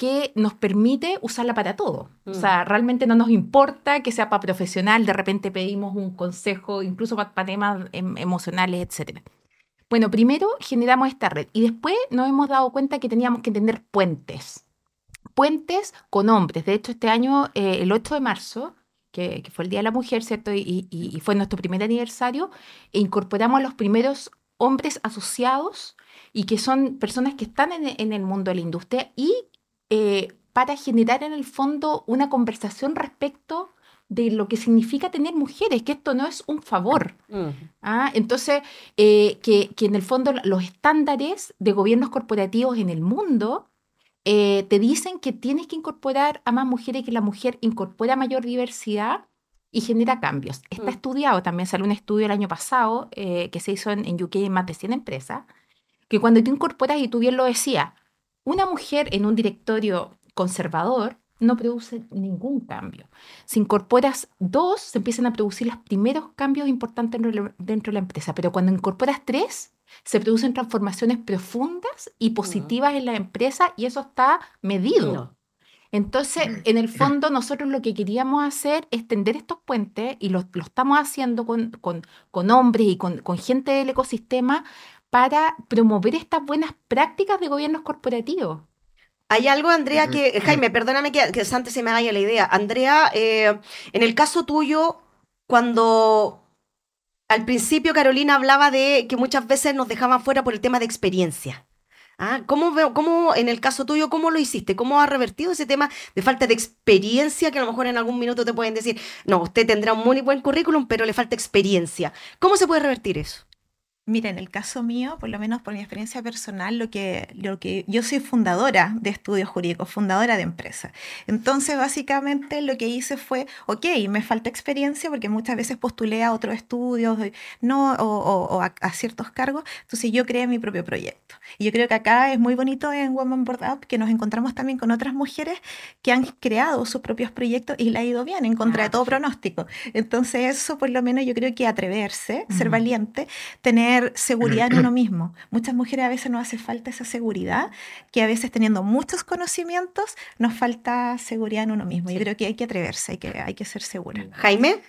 que nos permite usarla para todo. O sea, mm. realmente no nos importa que sea para profesional, de repente pedimos un consejo, incluso para, temas em, emocionales, etc. Bueno, primero generamos esta red y después nos hemos dado cuenta que teníamos que tener puentes. Puentes con hombres. De hecho, este año, eh, el 8 de marzo, que, fue el Día de la Mujer, ¿cierto? Y, fue nuestro primer aniversario, e incorporamos a los primeros hombres asociados y que son personas que están en, en el mundo de la industria y eh, para generar en el fondo una conversación respecto de lo que significa tener mujeres, que esto no es un favor. ¿ah? Entonces, eh, que, en el fondo los estándares de gobiernos corporativos en el mundo eh, te dicen que tienes que incorporar a más mujeres, que la mujer incorpora mayor diversidad y genera cambios. Está mm. estudiado, también salió un estudio el año pasado que se hizo en, en, UK en más de 100 empresas, que cuando tú incorporas, y tú bien lo decías, una mujer en un directorio conservador no produce ningún cambio. Si incorporas dos, se empiezan a producir los primeros cambios importantes dentro de la empresa, pero cuando incorporas tres, se producen transformaciones profundas y positivas en la empresa y eso está medido. Entonces, en el fondo, nosotros lo que queríamos hacer es tender estos puentes y lo, estamos haciendo con, con, hombres y con, con gente del ecosistema para promover estas buenas prácticas de gobiernos corporativos. Hay algo, Andrea, que, Jaime, perdóname que, antes se me vaya la idea. Andrea, eh, en el caso tuyo, cuando al principio Carolina hablaba de que muchas veces nos dejaban fuera por el tema de experiencia. ¿Ah? ¿Cómo, ¿Cómo, en el caso tuyo, cómo lo hiciste? ¿Cómo has revertido ese tema de falta de experiencia que a lo mejor en algún minuto te pueden decir, no, usted tendrá un muy buen currículum, pero le falta experiencia? ¿Cómo se puede revertir eso? Mira, en el caso mío, por lo menos por mi experiencia personal, lo que, lo que yo soy fundadora de estudios jurídicos, fundadora de empresa. Entonces, básicamente lo que hice fue, ok, me falta experiencia porque muchas veces postulé a otros estudios no, o, a, ciertos cargos, entonces yo creé mi propio proyecto. Y yo creo que acá es muy bonito en Woman Board Up que nos encontramos también con otras mujeres que han creado sus propios proyectos y le ha ido bien en contra de ah, todo pronóstico. Entonces, eso por lo menos yo creo que atreverse, ser valiente, tener seguridad en uno *clears throat* mismo. Muchas mujeres a veces nos hace falta esa seguridad, que a veces teniendo muchos conocimientos nos falta seguridad en uno mismo. Yo creo que hay que atreverse, hay que, hay que ser segura. Jaime.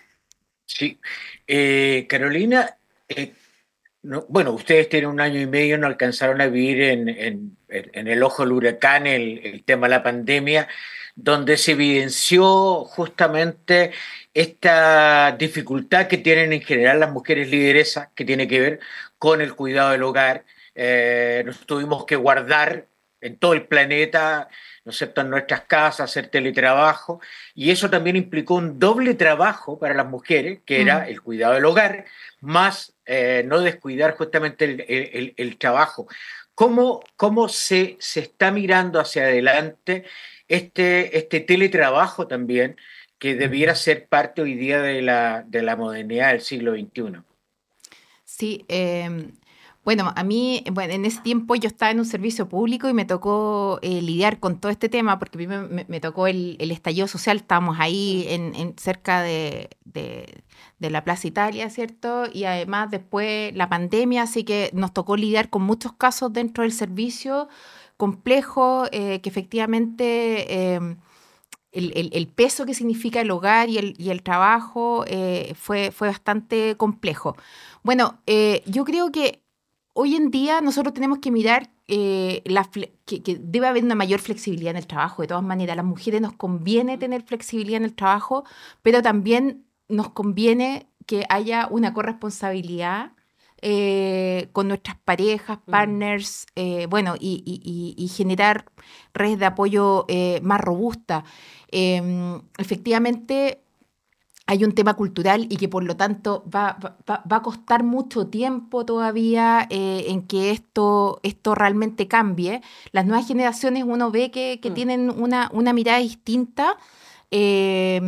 Sí. Eh, Carolina, eh, bueno, ustedes tienen un año y medio, no alcanzaron a vivir en, en, el ojo del huracán el, el tema de la pandemia donde se evidenció justamente esta dificultad que tienen en general las mujeres lideresas, que tiene que ver con el cuidado del hogar. Eh, nos tuvimos que guardar en todo el planeta, ¿no es en nuestras casas, hacer teletrabajo, y eso también implicó un doble trabajo para las mujeres, que era mm. el cuidado del hogar, más eh, no descuidar justamente el, el, trabajo. ¿Cómo, cómo se, se, está mirando hacia adelante este, este teletrabajo también, que debiera ser parte hoy día de la, de la modernidad del siglo XXI. Sí, em, Bueno, a mí, bueno, en ese tiempo yo estaba en un servicio público y me tocó eh, lidiar con todo este tema porque primero me, me tocó el, el, estallido social, estábamos ahí en, en cerca de, de, de, la Plaza Italia, ¿cierto? Y además después la pandemia, así que nos tocó lidiar con muchos casos dentro del servicio complejos eh, que efectivamente... Eh, el, el, el, peso que significa el hogar y el, y el trabajo eh, fue, fue bastante complejo. Bueno, eh, yo creo que hoy en día nosotros tenemos que mirar eh, la que, que, debe haber una mayor flexibilidad en el trabajo. De todas maneras, a las mujeres nos conviene tener flexibilidad en el trabajo, pero también nos conviene que haya una corresponsabilidad eh, con nuestras parejas, partners, eh, bueno, y, y, y, generar redes de apoyo eh, más robustas. Em, efectivamente, hay un tema cultural y que por lo tanto va, va, va a costar mucho tiempo todavía eh, en que esto, esto realmente cambie. Las nuevas generaciones uno ve que, que mm. tienen una, una mirada distinta. Eh,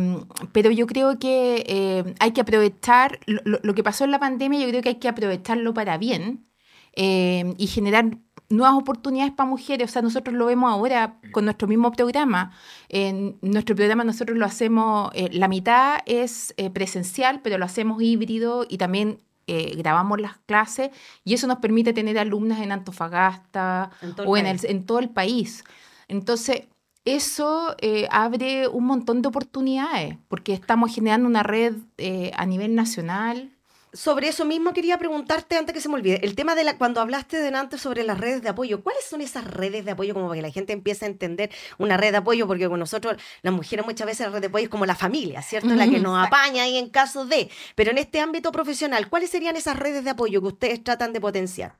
pero yo creo que eh, hay que aprovechar lo, lo, que pasó en la pandemia, yo creo que hay que aprovecharlo para bien eh, y generar nuevas oportunidades para mujeres. O sea, nosotros lo vemos ahora con nuestro mismo programa. En nuestro programa nosotros lo hacemos, eh, la mitad es eh, presencial, pero lo hacemos híbrido y también eh, grabamos las clases y eso nos permite tener alumnas en Antofagasta en o en, el, en, todo el país. Entonces, eso eh, abre un montón de oportunidades porque estamos generando una red eh, a nivel nacional sobre eso mismo quería preguntarte antes que se me olvide. El tema de la, cuando hablaste de antes sobre las redes de apoyo, ¿cuáles son esas redes de apoyo como para que la gente empiece a entender una red de apoyo? Porque con nosotros, las mujeres, muchas veces la red de apoyo es como la familia, ¿cierto? La que nos apaña ahí en caso de. Pero en este ámbito profesional, ¿cuáles serían esas redes de apoyo que ustedes tratan de potenciar?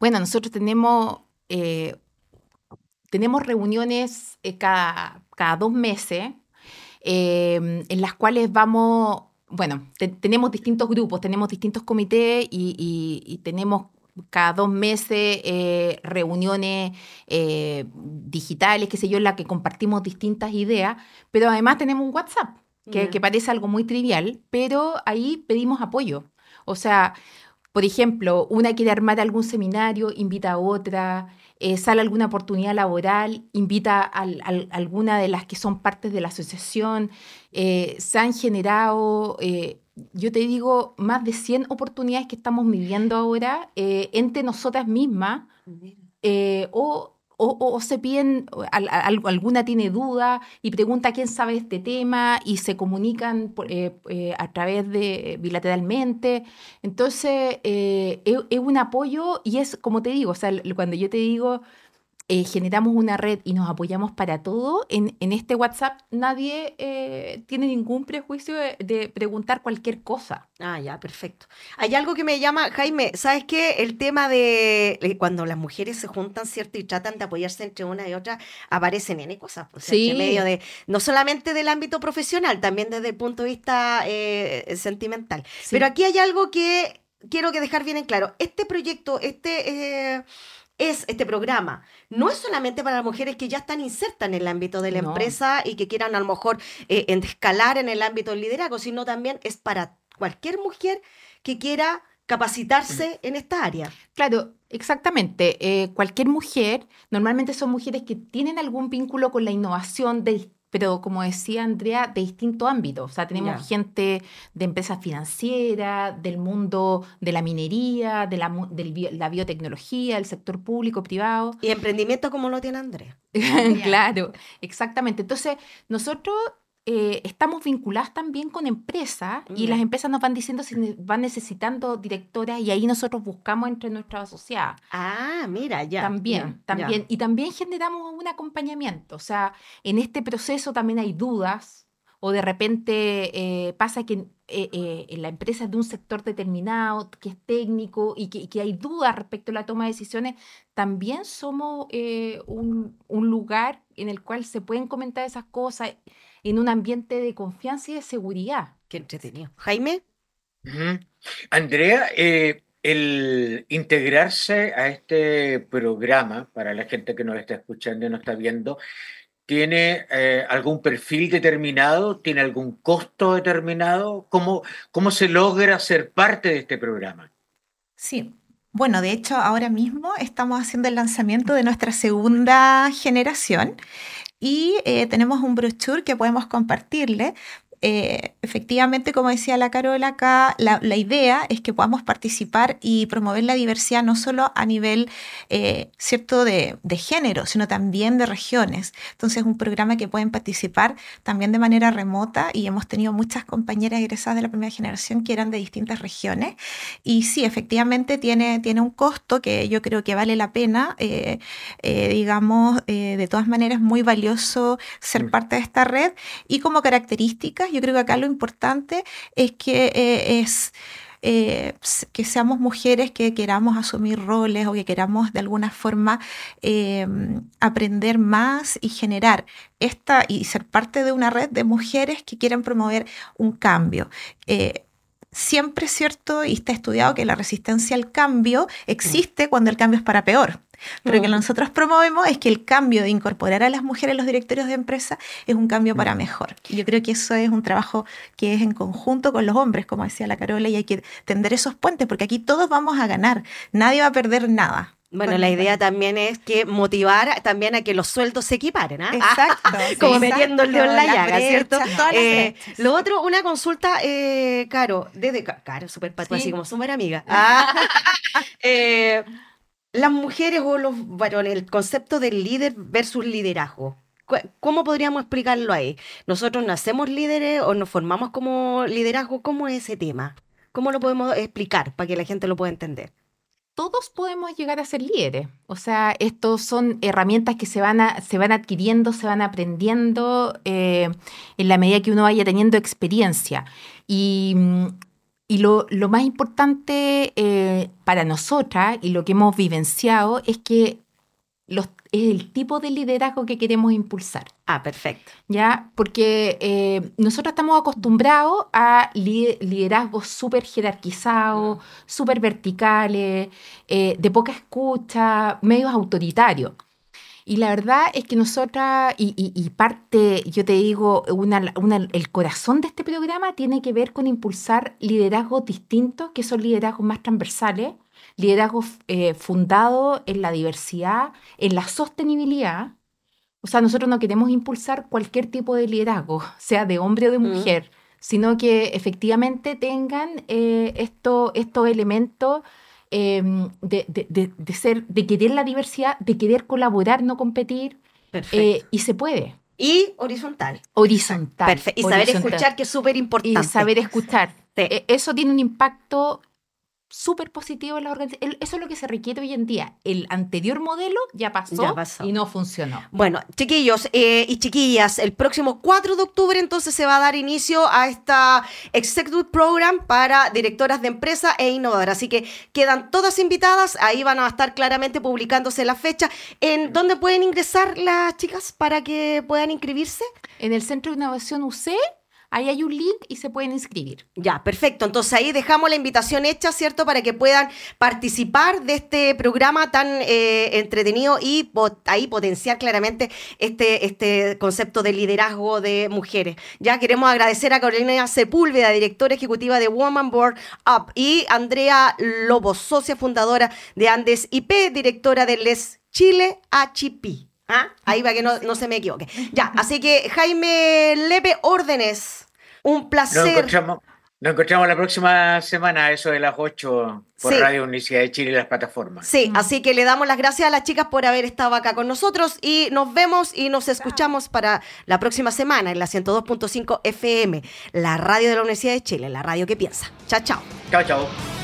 Bueno, nosotros tenemos, eh, tenemos reuniones eh, cada, cada dos meses eh, en las cuales vamos bueno, te, tenemos distintos grupos, tenemos distintos comités y, y, y tenemos cada dos meses eh, reuniones eh, digitales, qué sé yo, en las que compartimos distintas ideas, pero además tenemos un WhatsApp, que, yeah. que parece algo muy trivial, pero ahí pedimos apoyo. O sea, por ejemplo, una quiere armar algún seminario, invita a otra, eh, sale alguna oportunidad laboral, invita a, alguna de las que son partes de la asociación, eh, se han generado, eh, yo te digo, más de 100 oportunidades que estamos viviendo ahora entre nosotras mismas o o, se piden, al, al, alguna tiene duda y pregunta quién sabe este tema y se comunican eh, eh, a través de bilateralmente. Entonces, eh, es, es, un apoyo y es, como te digo, o sea, cuando yo te digo eh, generamos una red y nos apoyamos para todo, en, en este WhatsApp nadie eh, tiene ningún prejuicio de, de, preguntar cualquier cosa. Ah, ya, perfecto. Hay algo que me llama, Jaime, ¿sabes qué? El tema de cuando las mujeres se juntan, ¿cierto? Y tratan de apoyarse entre una y otra, aparecen N cosas. Pues, sí. En medio de, no solamente del ámbito profesional, también desde el punto de vista eh, sentimental. Sí. Pero aquí hay algo que quiero que dejar bien en claro. Este proyecto, este es este programa. No es solamente para las mujeres que ya están insertas en el ámbito de la no. empresa y que quieran a lo mejor eh, escalar en el ámbito del liderazgo, sino también es para cualquier mujer que quiera capacitarse en esta área. Claro, exactamente. Eh, cualquier mujer, normalmente son mujeres que tienen algún vínculo con la innovación de pero como decía Andrea, de distintos ámbitos. O sea, tenemos yeah. gente de empresas financieras, del mundo de la minería, de la, de la biotecnología, del sector público, privado. Y emprendimiento como lo tiene Andrea. *laughs* claro, exactamente. Entonces, nosotros eh, estamos vinculadas también con empresas mm. y las empresas nos van diciendo si van necesitando directoras y ahí nosotros buscamos entre nuestras asociadas. Ah, mira, ya. También, ya, también. Ya. Y también generamos un acompañamiento. O sea, en este proceso también hay dudas o de repente eh, pasa que eh, eh, la empresa es de un sector determinado, que es técnico y que, y que, hay dudas respecto a la toma de decisiones, también somos eh, un, un lugar en el cual se pueden comentar esas cosas en un ambiente de confianza y de seguridad. Qué entretenido. Jaime. Uh -huh. Andrea, eh, el integrarse a este programa, para la gente que nos está escuchando y nos está viendo, ¿tiene eh, algún perfil determinado? ¿Tiene algún costo determinado? ¿Cómo, ¿Cómo se logra ser parte de este programa? Sí, Bueno, de hecho, ahora mismo estamos haciendo el lanzamiento de nuestra segunda generación y eh, tenemos un brochure que podemos compartirle eh, efectivamente, como decía la Carola acá, la, idea es que podamos participar y promover la diversidad no solo a nivel eh, cierto de, género, sino también de regiones. Entonces, es un programa que pueden participar también de manera remota y hemos tenido muchas compañeras egresadas de la primera generación que eran de distintas regiones. Y sí, efectivamente tiene, tiene un costo que yo creo que vale la pena. Eh, digamos, de todas maneras, muy valioso ser mm. parte de esta red y como características yo creo que acá lo importante es que eh. Eh, que seamos mujeres que queramos asumir roles o que queramos de alguna forma em, aprender más y generar esta y ser parte de una red de mujeres que quieren promover un cambio. Eh, siempre es cierto y está estudiado que la resistencia al cambio existe cuando el cambio es para peor. Pero lo que nosotros promovemos es que el cambio de incorporar a las mujeres en los directorios de empresa es un cambio para mejor. Y yo creo que eso es un trabajo que es en conjunto con los hombres, como decía la Carola, y hay que tender esos puentes, porque aquí todos vamos a ganar, nadie va a perder nada. Bueno, la idea también es que motivar también a que los sueldos se equiparen, ¿ah? Exacto. Como metiendo el dedo en la llaga, ¿cierto? Eh, lo otro, una consulta, eh, Caro, desde Caro, súper pato, así como súper amiga. *laughs* Ah, *laughs* eh, las mujeres o los varones, el concepto del líder versus liderazgo. ¿Cómo podríamos explicarlo ahí? ¿Nosotros nacemos líderes o nos formamos como liderazgo? ¿Cómo es ese tema? ¿Cómo lo podemos explicar para que la gente lo pueda entender? Todos podemos llegar a ser líderes. O sea, estos son herramientas que se van, se van adquiriendo, se van aprendiendo eh, en la medida que uno vaya teniendo experiencia. Y mm, y lo, más importante eh, para nosotras y lo que hemos vivenciado es que los, es el tipo de liderazgo que queremos impulsar. Ah, perfecto. ¿Ya? Porque eh, nosotros estamos acostumbrados a liderazgos súper jerarquizados, súper verticales, eh, de poca escucha, medios autoritarios. Y la verdad es que nosotras, y, parte, yo te digo, el corazón de este programa tiene que ver con impulsar liderazgos distintos, que son liderazgos más transversales, liderazgos eh, fundados en la diversidad, en la sostenibilidad. O sea, nosotros no queremos impulsar cualquier tipo de liderazgo, *laughs* sea de hombre o de mujer, sino que efectivamente tengan eh, estos elementos Em, de, de, ser, de querer la diversidad, de querer colaborar, no competir. Eh, y se puede. Y horizontal. Horizontal. Perfecto. Y saber escuchar, que es súper importante. Y saber escuchar. E, eso tiene un impacto súper positivo en la organización. Eso es lo que se requiere hoy en día. El anterior modelo ya pasó, y no funcionó. Bueno, chiquillos eh, y chiquillas, el próximo 4 de octubre entonces se va a dar inicio a esta Executive Program para directoras de empresa e innovadoras. Así que quedan todas invitadas. Ahí van a estar claramente publicándose la fecha. ¿En dónde pueden ingresar las chicas para que puedan inscribirse? En el Centro de Innovación UC Ahí hay un link y se pueden inscribir. Ya, perfecto. Entonces ahí dejamos la invitación hecha, ¿cierto? Para que puedan participar de este programa tan eh, entretenido y ahí potenciar claramente este, este concepto de liderazgo de mujeres. Ya queremos agradecer a Carolina Sepúlveda, directora ejecutiva de Woman Board Up, y Andrea Lobo, socia fundadora de Andes IP, directora de Les Chile HP. ¿Ah? Ahí va que no, no, se me equivoque. Ya, así que Jaime Lepe, órdenes. Un placer. Nos encontramos, la próxima semana, eso de las 8 por Radio Universidad de Chile y las plataformas. Sí, así que le damos las gracias a las chicas por haber estado acá con nosotros y nos vemos y nos escuchamos para la próxima semana en la 102.5 FM, la radio de la Universidad de Chile, la radio que piensa. Chao, chao. Chao, chao.